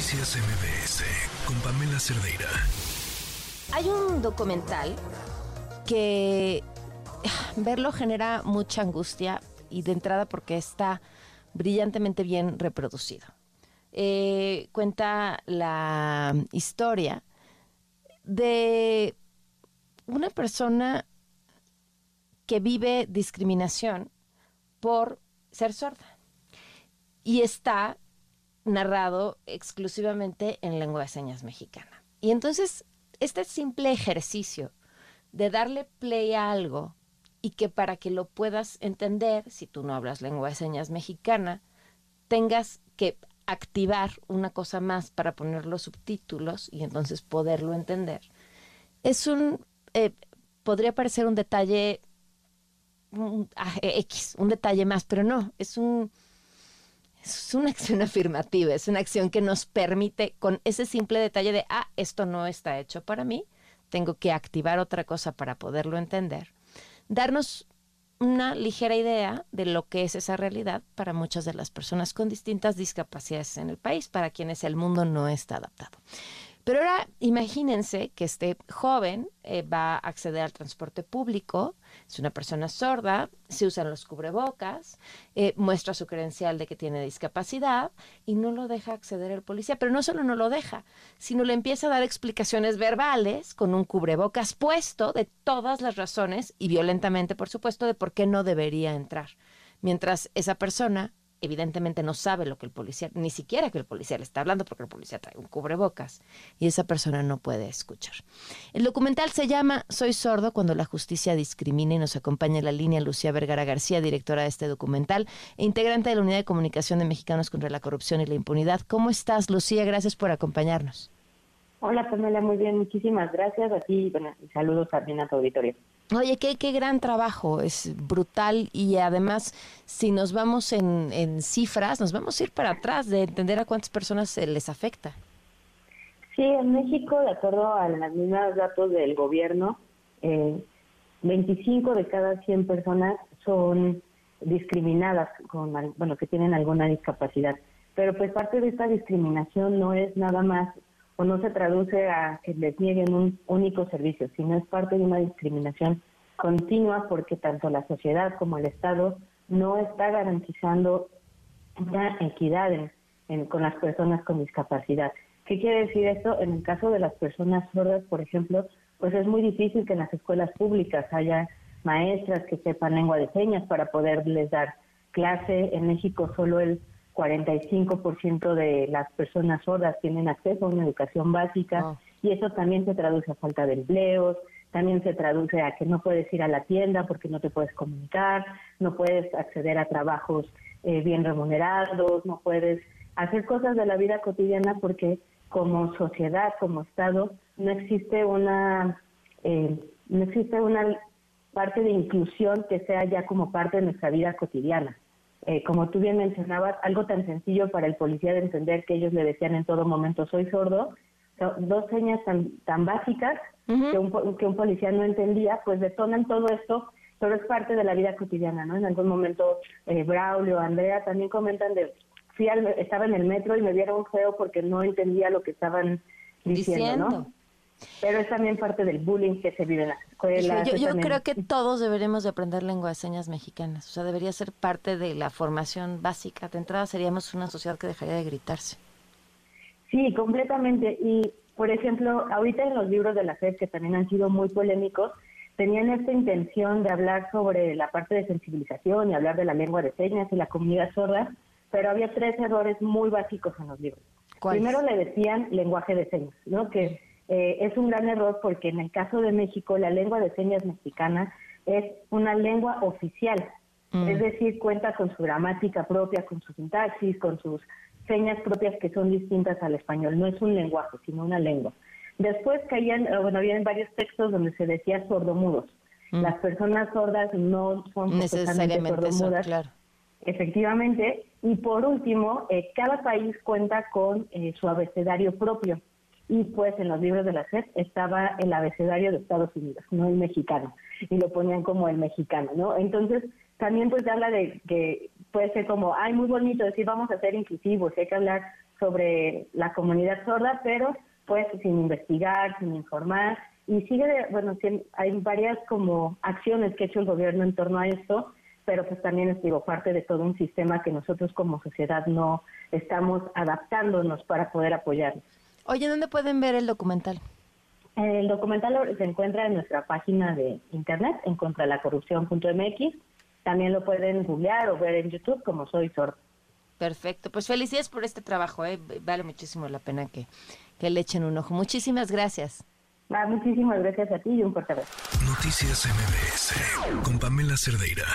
Noticias MBS con Pamela Cerdeira. Hay un documental que ah, verlo genera mucha angustia y de entrada porque está brillantemente bien reproducido. Eh, cuenta la historia de una persona que vive discriminación por ser sorda y está narrado exclusivamente en lengua de señas mexicana. Y entonces, este simple ejercicio de darle play a algo y que para que lo puedas entender, si tú no hablas lengua de señas mexicana, tengas que activar una cosa más para poner los subtítulos y entonces poderlo entender. Es un, eh, podría parecer un detalle X, un detalle más, pero no, es un, es una acción afirmativa, es una acción que nos permite con ese simple detalle de, ah, esto no está hecho para mí, tengo que activar otra cosa para poderlo entender, darnos una ligera idea de lo que es esa realidad para muchas de las personas con distintas discapacidades en el país, para quienes el mundo no está adaptado. Pero ahora imagínense que este joven eh, va a acceder al transporte público, es una persona sorda, se usan los cubrebocas, eh, muestra su credencial de que tiene discapacidad y no lo deja acceder el policía. Pero no solo no lo deja, sino le empieza a dar explicaciones verbales con un cubrebocas puesto de todas las razones y violentamente, por supuesto, de por qué no debería entrar. Mientras esa persona evidentemente no sabe lo que el policía, ni siquiera que el policía le está hablando porque el policía trae un cubrebocas y esa persona no puede escuchar. El documental se llama Soy sordo cuando la justicia discrimina y nos acompaña en la línea Lucía Vergara García, directora de este documental e integrante de la Unidad de Comunicación de Mexicanos contra la Corrupción y la Impunidad. ¿Cómo estás, Lucía? Gracias por acompañarnos. Hola, Pamela, muy bien, muchísimas gracias a ti y saludos también a tu auditorio. Oye, qué, qué gran trabajo, es brutal y además si nos vamos en, cifras, nos vamos a ir para atrás de entender a cuántas personas se les afecta. Sí, en México, de acuerdo a los mismos datos del gobierno, eh, 25 de cada 100 personas son discriminadas, con, bueno, que tienen alguna discapacidad. Pero pues parte de esta discriminación no es nada más o no se traduce a que les nieguen un único servicio, sino es parte de una discriminación continua porque tanto la sociedad como el Estado no está garantizando una equidad con las personas con discapacidad. ¿Qué quiere decir esto? En el caso de las personas sordas, por ejemplo, pues es muy difícil que en las escuelas públicas haya maestras que sepan lengua de señas para poderles dar clase. En México solo el 45% de las personas sordas tienen acceso a una educación básica ah. y eso también se traduce a falta de empleos, también se traduce a que no puedes ir a la tienda porque no te puedes comunicar, no puedes acceder a trabajos eh, bien remunerados, no puedes hacer cosas de la vida cotidiana porque como sociedad, como Estado, no existe una eh, no existe una parte de inclusión que sea ya como parte de nuestra vida cotidiana. Eh, como tú bien mencionabas, algo tan sencillo para el policía de entender que ellos le decían en todo momento soy sordo, dos señas tan, tan básicas que, un, que un policía no entendía, pues detonan todo esto, pero es parte de la vida cotidiana, ¿no? En algún momento eh, Braulio, Andrea también comentan de, fui estaba en el metro y me vieron feo porque no entendía lo que estaban diciendo, ¿no? Pero es también parte del bullying que se vive en las escuelas. Yo, creo que todos deberíamos de aprender lengua de señas mexicanas. O sea, debería ser parte de la formación básica. De entrada seríamos una sociedad que dejaría de gritarse. Sí, completamente. Y, por ejemplo, ahorita en los libros de la FED, que también han sido muy polémicos, tenían esta intención de hablar sobre la parte de sensibilización y hablar de la lengua de señas y la comunidad sorda, pero había tres errores muy básicos en los libros. Primero le decían lenguaje de señas, ¿no? Que eh, es un gran error porque en el caso de México la lengua de señas mexicana es una lengua oficial, mm. es decir, cuenta con su gramática propia, con su sintaxis, con sus señas propias que son distintas al español. No es un lenguaje, sino una lengua. Después caían, eh, bueno, había varios textos donde se decía sordomudos. Mm. Las personas sordas no son necesariamente sordomudas. claro. Efectivamente. Y por último, eh, cada país cuenta con su abecedario propio y pues en los libros de la SED estaba el abecedario de Estados Unidos, no el mexicano, y lo ponían como el mexicano, ¿no? Entonces, también pues habla de que puede ser como, ay, muy bonito decir vamos a ser inclusivos, hay que hablar sobre la comunidad sorda, pero pues sin investigar, sin informar. Y sigue, bueno, hay varias como acciones que ha hecho el gobierno en torno a esto, pero pues también es digo parte de todo un sistema que nosotros como sociedad no estamos adaptándonos para poder apoyarlos. Oye, ¿dónde pueden ver el documental? El documental se encuentra en nuestra página de internet, en contralacorrupción.mx. También lo pueden googlear o ver en YouTube como Soy Sordo. Perfecto, pues felicidades por este trabajo, ¿eh? vale muchísimo la pena que, que le echen un ojo. Muchísimas gracias. Ah, muchísimas gracias a ti y un fuerte abrazo. Noticias MBS con Pamela Cerdeira.